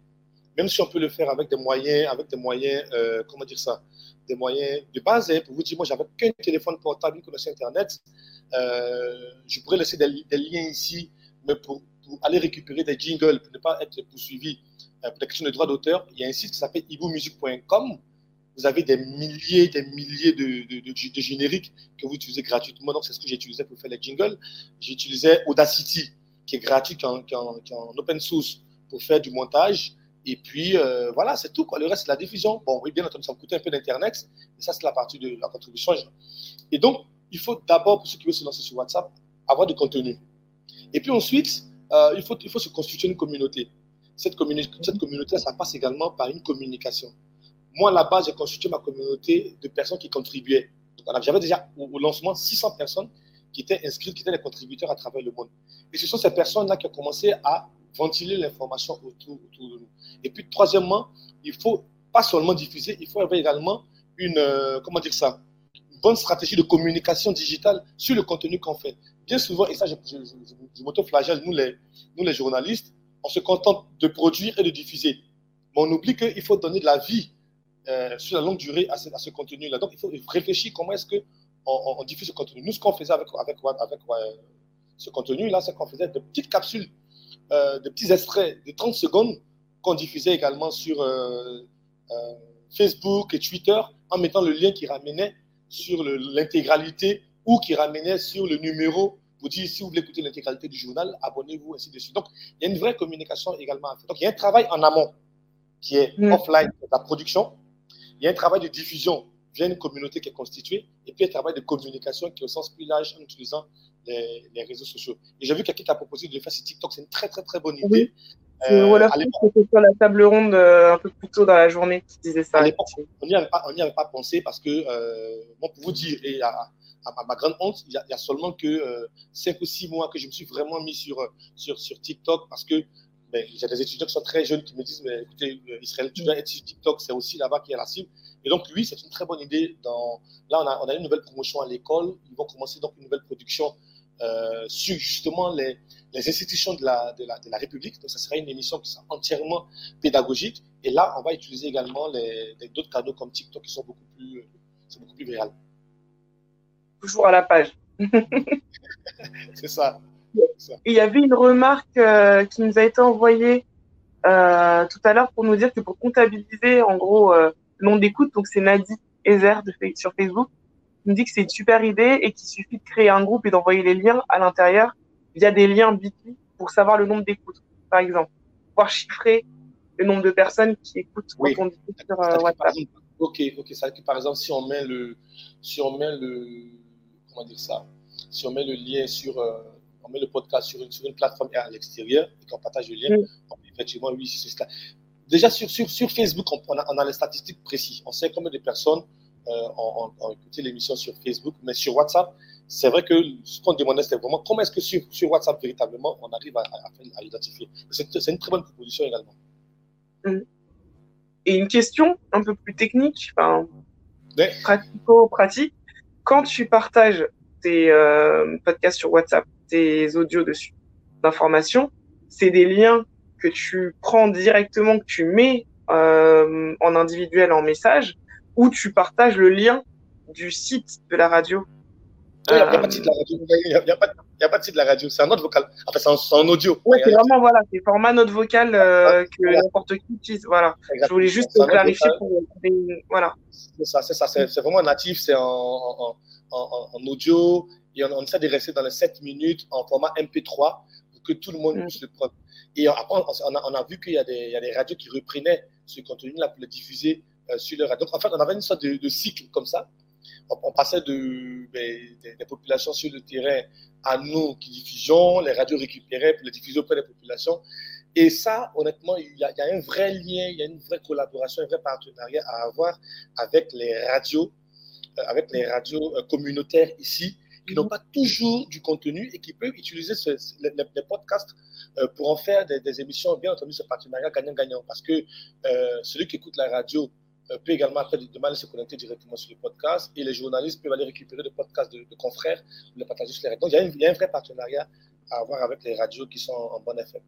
même si on peut le faire avec des moyens, avec des moyens, euh, comment dire ça, des moyens de base. Hein, pour vous dire, moi, j'avais qu'un téléphone portable, une connexion Internet. Euh, je pourrais laisser des, liens ici, mais pour, aller récupérer des jingles, pour ne pas être poursuivi euh, pour des questions de droit d'auteur, il y a un site qui s'appelle ibomusic.com. Vous avez des milliers, des milliers de, génériques que vous utilisez gratuitement. Donc, c'est ce que j'ai utilisé pour faire les jingles. J'utilisais Audacity, qui est gratuit, qui est en open source pour faire du montage. Et puis, euh, voilà, c'est tout. Quoi. Le reste, c'est la diffusion. Bon, oui, bien entendu, ça me coûtait un peu d'Internet, mais ça, c'est la partie de la contribution. Et donc, il faut d'abord, pour ceux qui veulent se lancer sur WhatsApp, avoir du contenu. Et puis ensuite, euh, il, faut, il faut se constituer une communauté. Cette, communi cette communauté, ça passe également par une communication. Moi, là-bas, j'ai constitué ma communauté de personnes qui contribuaient. J'avais déjà au, lancement 600 personnes qui étaient inscrites, qui étaient des contributeurs à travers le monde. Et ce sont ces personnes-là qui ont commencé à ventiler l'information autour, autour, de nous. Et puis, troisièmement, il faut pas seulement diffuser, il faut avoir également une, euh, comment dire ça, une bonne stratégie de communication digitale sur le contenu qu'on fait. Bien souvent, et ça, je, je, je, m'auto-flagelle, nous les, nous les journalistes, on se contente de produire et de diffuser. Mais on oublie qu'il faut donner de la vie euh, sur la longue durée à ce, ce contenu-là. Donc, il faut réfléchir comment est-ce qu'on on, diffuse ce contenu. Nous, ce qu'on faisait avec, avec, avec, avec ce contenu-là, c'est qu'on faisait de petites capsules euh, de petits extraits de 30 secondes qu'on diffusait également sur euh, euh, Facebook et Twitter en mettant le lien qui ramenait sur l'intégralité ou qui ramenait sur le numéro pour dire si vous voulez écouter l'intégralité du journal, abonnez-vous, ainsi de suite. Donc, il y a une vraie communication également à faire. Donc, il y a un travail en amont qui est mm. offline, la production, il y a un travail de diffusion via une communauté qui est constituée, et puis un travail de communication qui est au sens plus large en utilisant les, les réseaux sociaux. Et j'ai vu quelqu'un qui a proposé de le faire sur TikTok, c'est une très très très bonne idée.
Oui. Euh, voilà, c'était sur la table ronde euh, un peu plus tôt dans la journée qui disait ça.
on n'y avait, avait, pas pensé parce que, euh, bon, pour vous dire, et à, à, ma grande honte, il y, a, seulement que 5 ou 6 mois que je me suis vraiment mis sur, sur, sur TikTok parce que ben, j'ai des étudiants qui sont très jeunes qui me disent mais écoutez, Israël, tu dois être sur TikTok, c'est aussi là-bas qu'il y a la cible. Et donc, oui, c'est une très bonne idée. Dans... Là, on a, on a une nouvelle promotion à l'école. Ils vont commencer donc une nouvelle production euh, sur justement les, les institutions de la, de, la, de la, République. Donc, ça sera une émission qui sera entièrement pédagogique. Et là, on va utiliser également d'autres canaux comme TikTok qui sont beaucoup plus, beaucoup plus virales.
Toujours à la page.
c'est ça.
Il y avait une remarque euh, qui nous a été envoyée euh, tout à l'heure pour nous dire que pour comptabiliser, en gros, le nombre d'écoutes, donc c'est Nadi Ezer de, sur Facebook, il me dit que c'est une super idée et qu'il suffit de créer un groupe et d'envoyer les liens à l'intérieur via des liens Bitly pour savoir le nombre d'écoutes, par exemple. Pouvoir chiffrer le nombre de personnes qui écoutent
oui.
quand on sur euh, WhatsApp.
Ok, ok. Ça que par exemple, si on met le, si on met le, comment dire ça, si on met le lien sur, euh, on met le podcast sur une, sur une plateforme à l'extérieur et qu'on partage le lien, effectivement, oui, c'est cela. Déjà sur, sur, sur Facebook, on, a, on, a, les statistiques précises. On sait combien de personnes euh, ont, ont, écouté l'émission sur Facebook, mais sur WhatsApp, c'est vrai que ce qu'on demandait, c'était vraiment comment est-ce que sur, sur, WhatsApp, véritablement, on arrive à, à, à l'identifier. C'est une très bonne proposition également.
Mmh. Et une question un peu plus technique, enfin, pratico-pratique. Quand tu partages tes euh, podcasts sur WhatsApp, tes audios dessus, d'informations, c'est des liens que tu prends directement, que tu mets euh, en individuel, en message, ou tu partages le lien du site de la radio
il n'y a, pas de site de la radio. Il n'y a, a, pas de site de la radio. C'est un note vocal. Enfin, c'est en, audio.
Oui, c'est vraiment, voilà, c'est format note vocal euh, que n'importe qui utilise. Voilà. Exactement. Je voulais juste clarifier pour. Voilà.
C'est ça, c'est ça. C'est vraiment natif. C'est en, audio. Et on, on, essaie de rester dans les 7 minutes en format MP3 pour que tout le monde mm. puisse le prendre. Et après, on a, vu qu'il y, a des radios qui reprenaient ce contenu-là pour le diffuser euh, sur le radio. Donc, en fait, on avait une sorte de, cycle comme ça on, passait ben, des, populations sur le terrain à nous qui diffusions, les radios récupéraient pour les diffuser auprès des populations. Et ça, honnêtement, il y, a, il y, a, un vrai lien, il y a une vraie collaboration, un vrai partenariat à avoir avec les radios, euh, avec les radios euh, communautaires ici, qui n'ont pas toujours du contenu et qui peuvent utiliser les, podcasts euh, pour en faire des, émissions. Bien entendu, ce partenariat gagnant-gagnant parce que euh, celui qui écoute la radio euh, peut également après demander se connecter directement sur le podcast et les journalistes peuvent aller récupérer des podcasts de, de confrères, le partager sur les réseaux. Donc il y, a un vrai partenariat à avoir avec les radios qui sont en bon effet.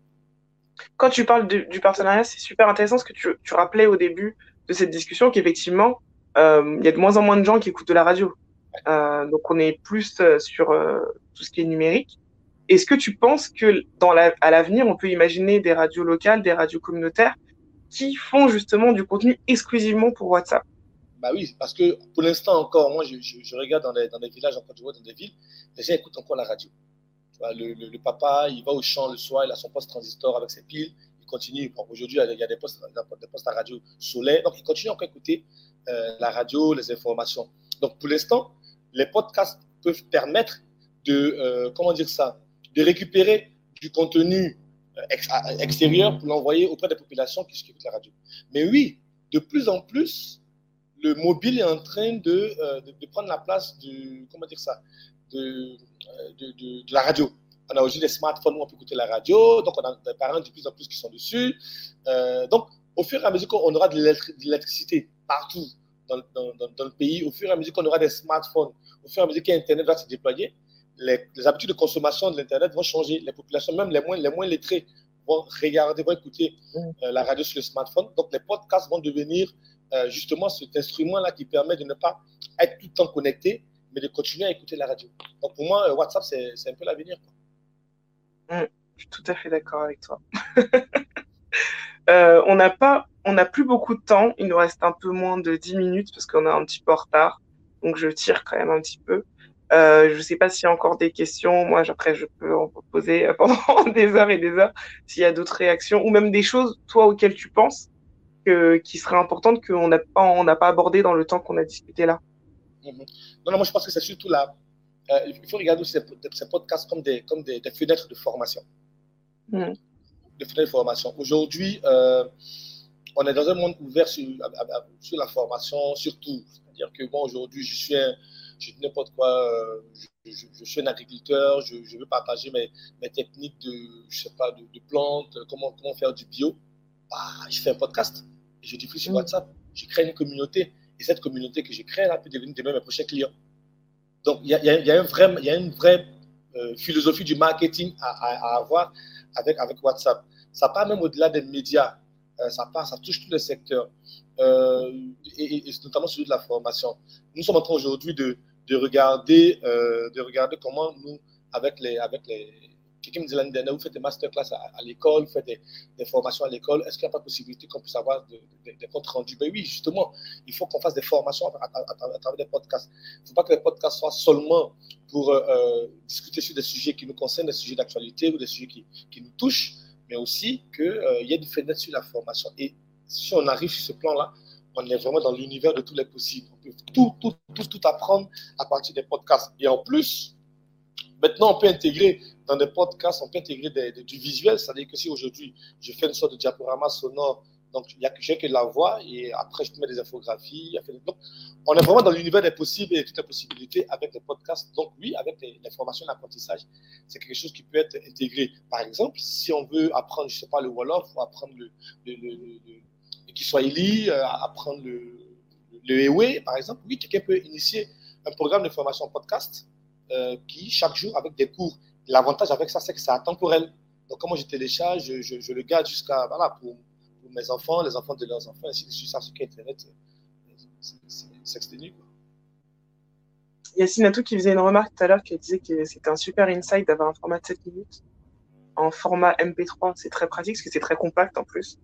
Quand tu parles du, partenariat, c'est super intéressant ce que tu, tu, rappelais au début de cette discussion qu'effectivement, il y a de moins en moins de gens qui écoutent de la radio. Euh, donc on est plus euh, sur euh, tout ce qui est numérique. Est-ce que tu penses que à l'avenir, on peut imaginer des radios locales, des radios communautaires qui font justement du contenu exclusivement pour WhatsApp?
Bah oui, parce que pour l'instant encore, moi je, regarde dans les, villages en Côte d'Ivoire, dans des villes, les gens écoutent encore la radio. Le, papa, il va au champ le soir, il a son poste transistor avec ses piles, il continue. Aujourd'hui, il y a des postes, des postes à radio solaire, donc il continue encore à écouter la radio, les informations. Donc pour l'instant, les podcasts peuvent permettre de, euh, comment dire ça, de récupérer du contenu ex extérieur pour l'envoyer auprès des populations qui écoutent la radio. Mais oui, de plus en plus, le mobile est en train de, euh, de, prendre la place du, comment dire ça, de, euh, de, la radio. On a aujourd'hui des smartphones où on peut écouter la radio, donc on a des parents de plus en plus qui sont dessus. Euh, donc, au fur et à mesure qu'on aura de l'électricité partout dans, dans, dans, dans, le pays, au fur et à mesure qu'on aura des smartphones, au fur et à mesure qu'Internet va se déployer, les, les, habitudes de consommation de l'Internet vont changer. Les populations, même les moins, les moins lettrées, vont regarder, vont écouter mm. euh, la radio sur le smartphone. Donc, les podcasts vont devenir euh, justement cet instrument-là qui permet de ne pas être tout le temps connecté, mais de continuer à écouter la radio. Donc, pour moi, euh, WhatsApp, c'est un peu l'avenir.
Mm. Je suis tout à fait d'accord avec toi. on n'a pas, on n'a plus beaucoup de temps. Il nous reste un peu moins de 10 minutes parce qu'on est un petit peu en retard. Donc, je tire quand même un petit peu. Euh, je ne sais pas s'il y a encore des questions. Moi, après, je peux en poser pendant des heures et des heures s'il y a d'autres réactions ou même des choses, toi, auxquelles tu penses qui seraient importantes qu'on n'a pas, on n'a pas abordées dans le temps qu'on a discuté là
mhm. Non, non, moi je pense que c'est surtout là. Euh, il faut regarder ces, ces, podcasts comme des, comme des, fenêtres de formation. Mhm. Des fenêtres de formation. Aujourd'hui, euh, on est dans un monde ouvert sur, sur la formation, surtout. C'est-à-dire que moi, aujourd'hui, je suis un, je dis n'importe quoi, euh, je, suis un agriculteur, je, veux partager mes, mes, techniques de, je sais pas, de, plantes, comment, comment faire du bio. Ah, je fais un podcast et je diffuse sur mm. WhatsApp. Je crée une communauté et cette communauté que j'ai créée là peut devenir demain mes prochains clients. Donc, il y a, y a, un vrai, il y a une vraie euh, philosophie du marketing à, à, avoir avec, avec WhatsApp. Ça part même au-delà des médias. Euh, ça part, ça touche tous les secteurs, euh, et, notamment celui de la formation. Nous sommes en train aujourd'hui de, de, regarder, euh, de regarder comment nous, avec les, avec les, quelqu'un me dit l'année dernière, vous faites des masterclass à, l'école, vous faites des, formations à l'école, est-ce qu'il n'y a pas possibilité qu'on puisse avoir des comptes rendus? Ben oui, justement, il faut qu'on fasse des formations à, travers des podcasts. Il ne faut pas que les podcasts soient seulement pour discuter sur des sujets qui nous concernent, des sujets d'actualité ou des sujets qui nous touchent, mais aussi qu'il euh, y a une fenêtre sur la formation. Et si on arrive sur ce plan-là, on est vraiment dans l'univers de tous les possibles. On peut tout, tout, tout, tout apprendre à partir des podcasts. Et en plus, maintenant, on peut intégrer dans des podcasts, on peut intégrer du visuel. C'est-à-dire que si aujourd'hui, je fais une sorte de diaporama sonore donc, il n'y a que la voix et après, je mets des infographies. Donc, on est vraiment dans l'univers des possibles et toutes les possibilités avec les podcasts. Donc, oui, avec les, formations d'apprentissage, c'est quelque chose qui peut être intégré. Par exemple, si on veut apprendre, je ne sais pas, le Wolof ou apprendre le, le, le, le Kiswahili, euh, apprendre le, le Ewe, par exemple, oui, quelqu'un peut initier un programme de formation podcast euh, qui, chaque jour, avec des cours. L'avantage avec ça, c'est que c'est intemporel. Donc, comment je télécharge, je, je, je le garde jusqu'à, voilà, pour mes enfants, les enfants de leurs enfants, ainsi de suite. Ça, sur Internet s'exténue.
Yacine Atou qui faisait une remarque tout à l'heure qui disait que c'était un super insight d'avoir un format de 7 minutes en format MP3. C'est très pratique parce que c'est très compact en plus.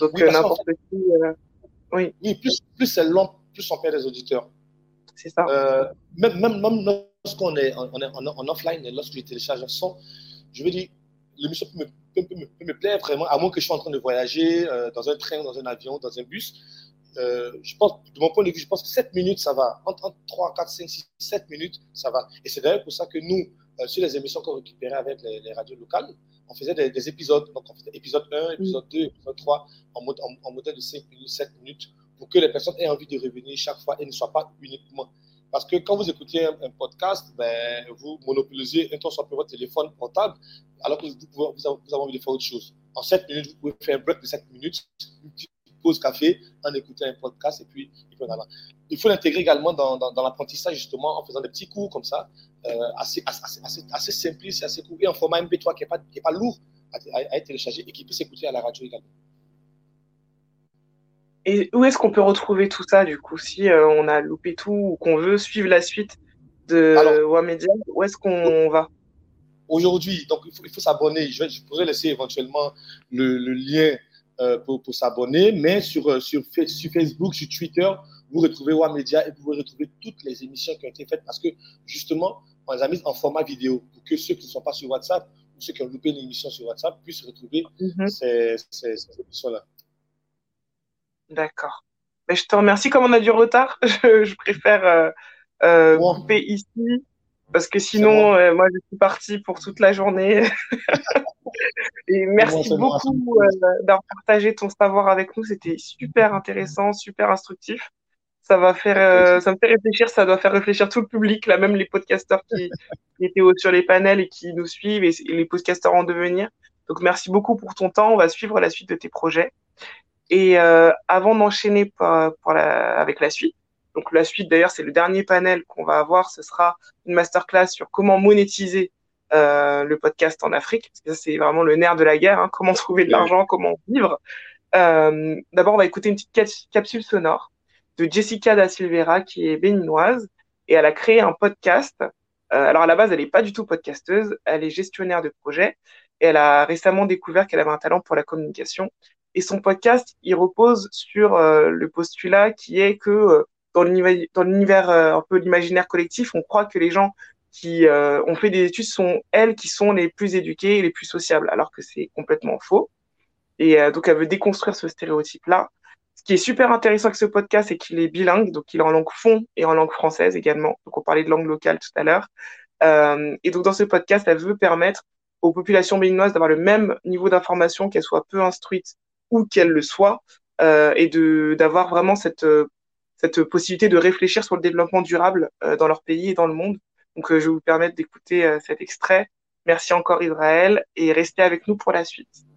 Donc oui, euh, n'importe qui. Euh,
oui. oui. plus, plus c'est long, plus on perd des auditeurs.
C'est ça.
Euh, même, même, même lorsqu'on est, on est en, en, offline et lorsque je télécharge un son, je veux dire, l'émission peut me peut, me plaire vraiment, à moins que je sois en train de voyager euh, dans un train, dans un avion, dans un bus. Euh, je pense, de mon point de vue, je pense que 7 minutes, ça va. Entre, 3, 4, 5, 6, 7 minminutes, ça va. Et c'est d'ailleurs pour ça que nous, euh, sur les émissions qu'on récupérait avec les, radios locales, on faisait des, épisodes. Donc, on faisait épisode 1, épisode 2, épisode 3, en, mode, en, modèle de 5 minutes, 7 minutes, pour que les personnes aient envie de revenir chaque fois et ne soient pas uniquement parce que quand vous écoutez un, podcast, ben, vous monopolisez un temps sur votre téléphone portable, alors que vous, vous, avez envie de faire autre chose. En 7 minutes, vous pouvez faire un break de 7 minutes, une petite pause café, en écoutant un podcast, et puis, et puis voilà. Il faut l'intégrer également dans, dans, l'apprentissage, justement, en faisant des petits cours comme ça, euh, assez, assez, assez, assez simplistes, assez courts, et en format MP3 qui n'est pas, pas lourd à, à, être téléchargé et qui peut s'écouter à la radio également.
Et où est-ce qu'on peut retrouver tout ça, du coup, si euh, on a loupé tout ou qu'on veut suivre la suite de Wamedia, où est-ce qu'on va?
Aujourd'hui, donc il faut, s'abonner. Je, je, pourrais laisser éventuellement le, lien euh, pour, s'abonner, mais sur, euh, sur, sur, Facebook, sur Twitter, vous retrouvez Wamedia et vous pouvez retrouver toutes les émissions qui ont été faites parce que justement, on les a mises en format vidéo pour que ceux qui ne sont pas sur WhatsApp ou ceux qui ont loupé une émission sur WhatsApp puissent retrouver ces, ces émissions-là.
D'accord. Mais je te remercie. Comme on a du retard, je, préfère euh, euh, couper ici parce que sinon, euh, moi, je suis partie pour toute la journée. Et merci beaucoup d'avoir partagé ton savoir avec nous. C'était super intéressant, super instructif. Ça va faire, ça me fait réfléchir. Ça doit faire réfléchir tout le public, là, même les podcasteurs qui, étaient sur les panels et qui nous suivent et les podcasteurs en devenir. Donc, merci beaucoup pour ton temps. On va suivre la suite de tes projets. Et euh, avant d'enchaîner pour, la, avec la suite, donc la suite d'ailleurs c'est le dernier panel qu'on va avoir, ce sera une masterclass sur comment monétiser euh, le podcast en Afrique, parce que c'est vraiment le nerf de la guerre, hein, comment trouver de l'argent, comment vivre. Euh, D'abord on va écouter une petite capsule sonore de Jessica da Silveira qui est béninoise et elle a créé un podcast. Euh, alors à la base elle n'est pas du tout podcasteuse, elle est gestionnaire de projet et elle a récemment découvert qu'elle avait un talent pour la communication et son podcast, il repose sur euh, le postulat qui est que euh, dans l'univers euh, un peu l'imaginaire collectif, on croit que les gens qui ont fait des études sont elles qui sont les plus éduquées et les plus sociables, alors que c'est complètement faux. Et donc elle veut déconstruire ce stéréotype-là. Ce qui est super intéressant avec ce podcast, c'est qu'il est bilingue, donc il est en langue fond et en langue française également. Donc on parlait de langue locale tout à l'heure. Et donc dans ce podcast, elle veut permettre aux populations béninoises d'avoir le même niveau d'information, qu'elles soient peu instruites ou qu'elles le soient, euh, et de d'avoir vraiment cette cette possibilité de réfléchir sur le développement durable euh, dans leur pays et dans le monde. Donc, euh, je vais vous permettre d'écouter euh, cet extrait. Merci encore Israël et restez avec nous pour la suite.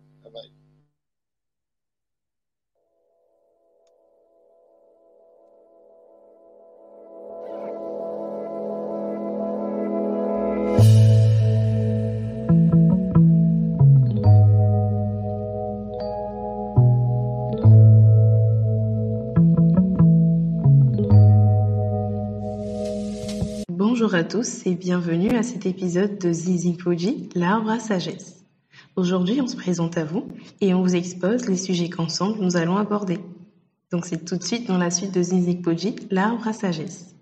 Bonjour à tous et bienvenue à cet épisode de Zizi Poji, l'arbre à sagesse. Aujourd'hui, on se présente à vous et on vous expose les sujets qu'ensemble nous allons aborder. Donc c'est tout de suite dans la suite de Zizi Poji, l'arbre à sagesse.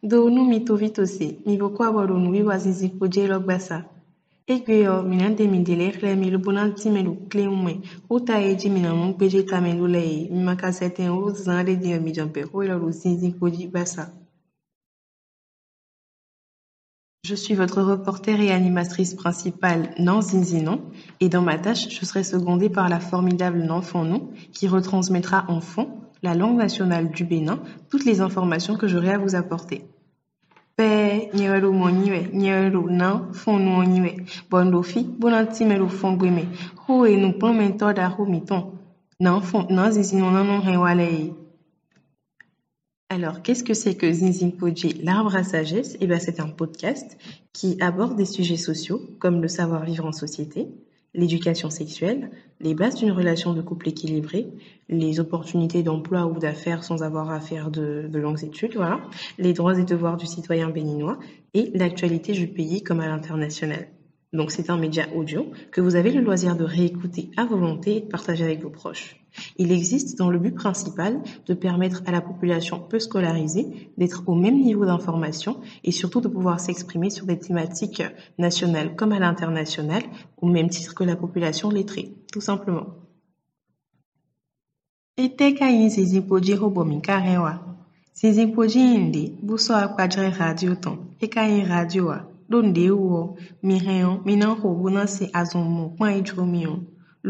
Do nu mi tovi tose, mi boko aboro nu wiwa Zizi Poji logbasa. Egbe yo, minan de mi dele kle mi lo bonan ti me lo kle mwe. Uta eji minan mon peje ta me lo le, mi maka seten o zan de di mi jampe, ho ilo lo Zizi Poji basa. Je suis votre reporter et animatrice principale Nan Zinzinon. Et dans ma tâche, je serai secondée par la formidable Nan qui retransmettra en fond la langue nationale du Bénin toutes les informations que j'aurai à vous apporter. Pe nyero monyiwe nyero nan fonu onyiwe bondofi bonanti melo fongweme ho miton. Nan fon nan zinzinon nan alors, qu'est-ce que c'est que Zinzingpoji, l'arbre à sagesse? Eh bien, c'est un podcast qui aborde des sujets sociaux comme le savoir-vivre en société, l'éducation sexuelle, les bases d'une relation de couple équilibrée, les opportunités d'emploi ou d'affaires sans avoir à faire de, de longues études, voilà, les droits et devoirs du citoyen béninois et l'actualité du pays comme à l'international. Donc c'est un média audio que vous avez le loisir de réécouter à volonté et de partager avec vos proches. Il existe dans le but principal de permettre à la population peu scolarisée d'être au même niveau d'information et surtout de pouvoir s'exprimer sur des thématiques nationales comme à l'international au même titre que la population lettrée, tout simplement. radio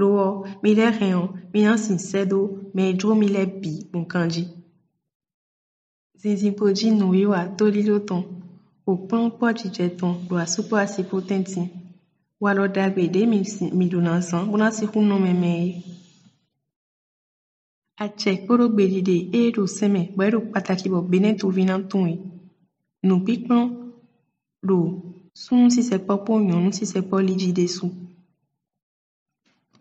Wo mi kpan idro mi o. Lo mi lɛ hɛn mina si sɛdo me idro mi lɛ wiwa toli lo. O kplɔn kpɔ asukpɔ asipo tɛnti. Walɔ dagbe de mi si mi do nasan buna si hu nɔ mɛmɛ ye. Atsɛ kpɔɖo gbedide eye ɖo sɛmɛ na sisɛkpɔkpɔ nyɔnu sisɛkpɔ lidzi de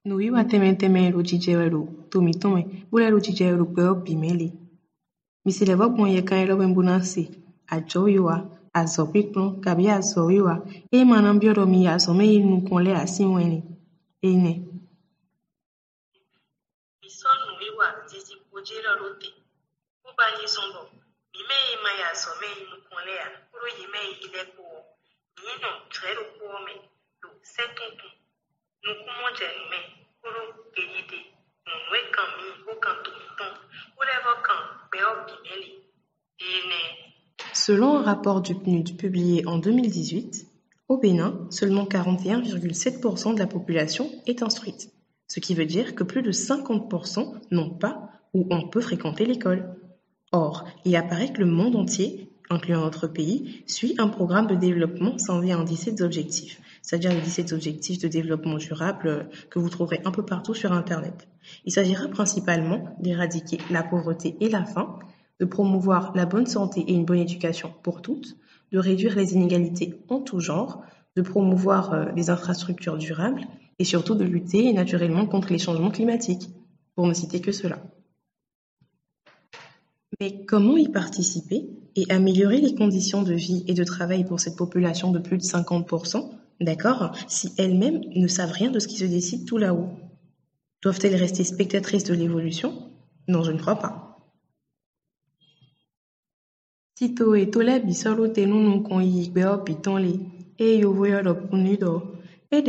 su. No wiwa tɛmɛtɛmɛ ɖo dzidzɛ ɖo tomitɔmɛ bólɛ ɖo dzidzɛ ɖo gbɛ bimɛ le. Misi le bɔbɔn yɛ kan lɔ bɛ bona se adzɔ wiwa azɔ kpikplɔ kabi azɔ wiwa eye mana biɔ ɖɔ mi azɔ mɛ yi nu kɔn lɛ asi wɛni ene.
Misɔ nu wiwa zizi kodze lɔ ɖo te. Kuba nyi sɔnbɔ. Mi mɛ yi ma ya zɔ mɛ yi nu kɔn lɛ ya. Kuro yi mɛ yi lɛ kpɔ. Yino tre lo kpɔ mɛ lo sɛ tuntun.
Selon un rapport du PNUD publié en 2018, au Bénin, seulement 41,7% de la population est instruite, ce qui veut dire que plus de 50% n'ont pas ou ont peu fréquenté l'école. Or, il apparaît que le monde entier, incluant notre pays, suit un programme de développement sans un 17 objectifs, c'est-à-dire les 17 objectifs de développement durable que vous trouverez un peu partout sur Internet. Il s'agira principalement d'éradiquer la pauvreté et la faim, de promouvoir la bonne santé et une bonne éducation pour toutes, de réduire les inégalités en tout genre, de promouvoir euh, les infrastructures durables et surtout de lutter naturellement contre les changements climatiques, pour ne citer que cela. Mais comment y participer? Et améliorer les conditions de vie et de travail pour cette population de plus de 50%, d'accord, si elles-mêmes ne savent rien de ce qui se décide tout là-haut? Doivent-elles rester spectatrices de l'évolution? Non, je ne crois pas. Tito e tolɛ bisɔro te nunu kɔn yi gbɛɔ bitɔn le eye yovo yɔ dɔ puni dɔ e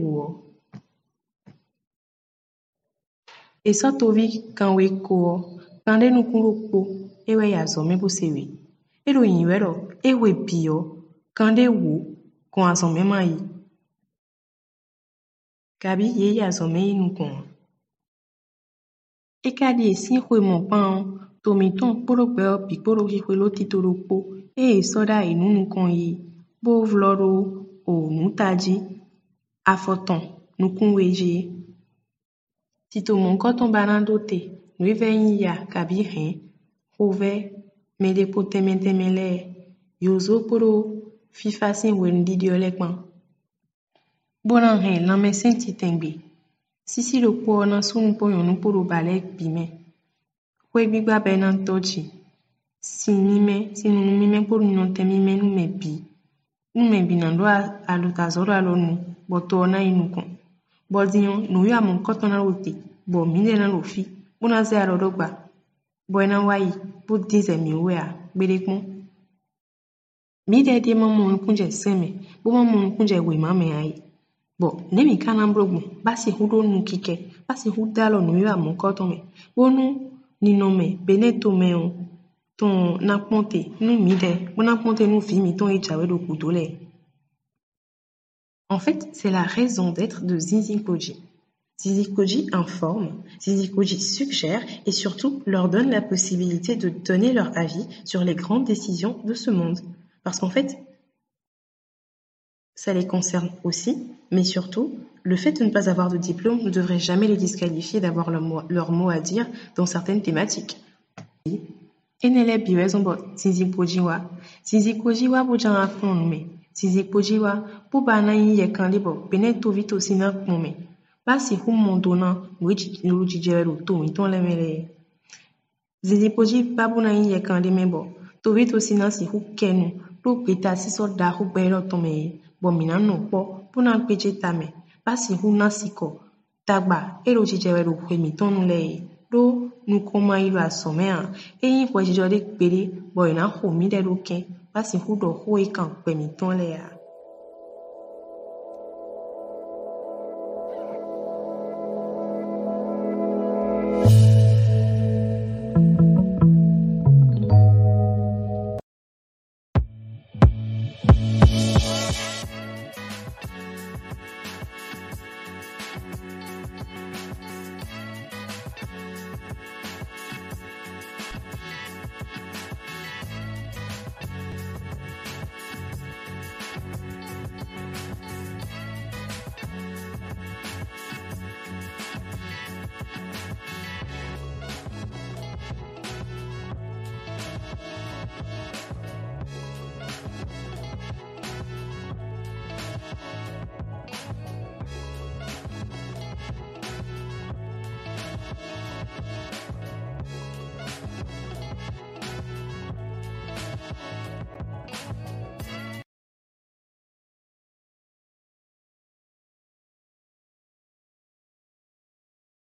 de. Esɔtovi kanwe kɔɔ kande nukuru kpo ewɛ yazɔ mɛ bosewi. Élo nyiwɛ lɔ éwe biɔ kandɛ wo kɔ azɔ mɛ mayi. Kabi ye yazɔ mɛ inu kɔɔ. Ékadi esixwemɔ kpaŋ tomitɔn kpólo bikpólo xixi lo titolo kpó eye sɔda enunukɔŋ yi bówlɔ ɖo o nutadzi, afɔtɔŋ nukuŋwedzie. Titomɔnkɔ́ tɔ́ nádó-te nu íbɛ́nyiya kabíhɛ̧ hóvɛ́ mɛ́ dé pó tɛ́mɛ́tɛ́mɛ lɛ́ɛ yozó kpóró fífásí ŋwenu dí-deɔlɛ́ kpám. Ɓóna hɛ̧ lamɛsɛ́ titɛŋgbe sísíɗo kpɔ́ɔ ná súm kpóyɔŋ nú kpóro balɛ́ kpimɛ́, hwɛ́-gbígba bɛ́ ná tɔ́-tzi sí nunu mímɛ́ kpóro nɔtɛ mímɛ́ nú mɛ́ bíí. Nú mɛ́ bíí na ndɔ́ alɔta zɔ́rɔ́ alɔnu ɓɔtɔɔ ná ínu kɔ̧. Kɔn. Bɔdiɔ no yo amɔ kɔtɔ na lo te bɔ minde na lo fi bona zɛ alɔ do gba bɔ na wayi bo dizɛ mi we a gbede kpɔn. Mi dɛ die ma mɔ nukunjɛ sɛmɛ bo ma mɔ nukunjɛ we ma mɛ ayi. Bɔ ne mi kana mbrogbo basi hu do nu kikɛ basi hu dalɔ no yo amɔ kɔtɔ mɛ bo nu ninɔ mɛ bene to mɛ o tɔn na kpɔnte nu mi dɛ bo na kpɔnte nu vi mi tɔn e jawe do kudo lɛ. En fait, c'est la raison d'être de Zizi Koji. Zizi Koji informe, Zizi Koji suggère et surtout leur donne la possibilité de donner leur avis sur les grandes décisions de ce monde. Parce qu'en fait, ça les concerne aussi, mais surtout, le fait de ne pas avoir de diplôme ne devrait jamais les disqualifier d'avoir leur, mot, à dire dans certaines thématiques. pobanayi yekanlebɔ Benin tovito sina kpɔnme basi humondona gbedzidzidzelo towitɔn le me le zizipodzi babunayi yekanlemebɔ tovito sina si hu kɛnu ɖo gbeta sisɔ da hu gbɛlɔ tɔme ye bɔ mina nɔ kpɔ bona gbedze tame basi hu na si kɔ tagba elo dzidzelo hwemitɔnu le ye ɖo nukɔmayi lo asɔmea eyi ƒe dzidzɔ ɖe gbeɖe bɔ yina xɔmi ɖe ɖo kɛ basi hu ɖɔ ho yi kan kpɛmitɔn le ya.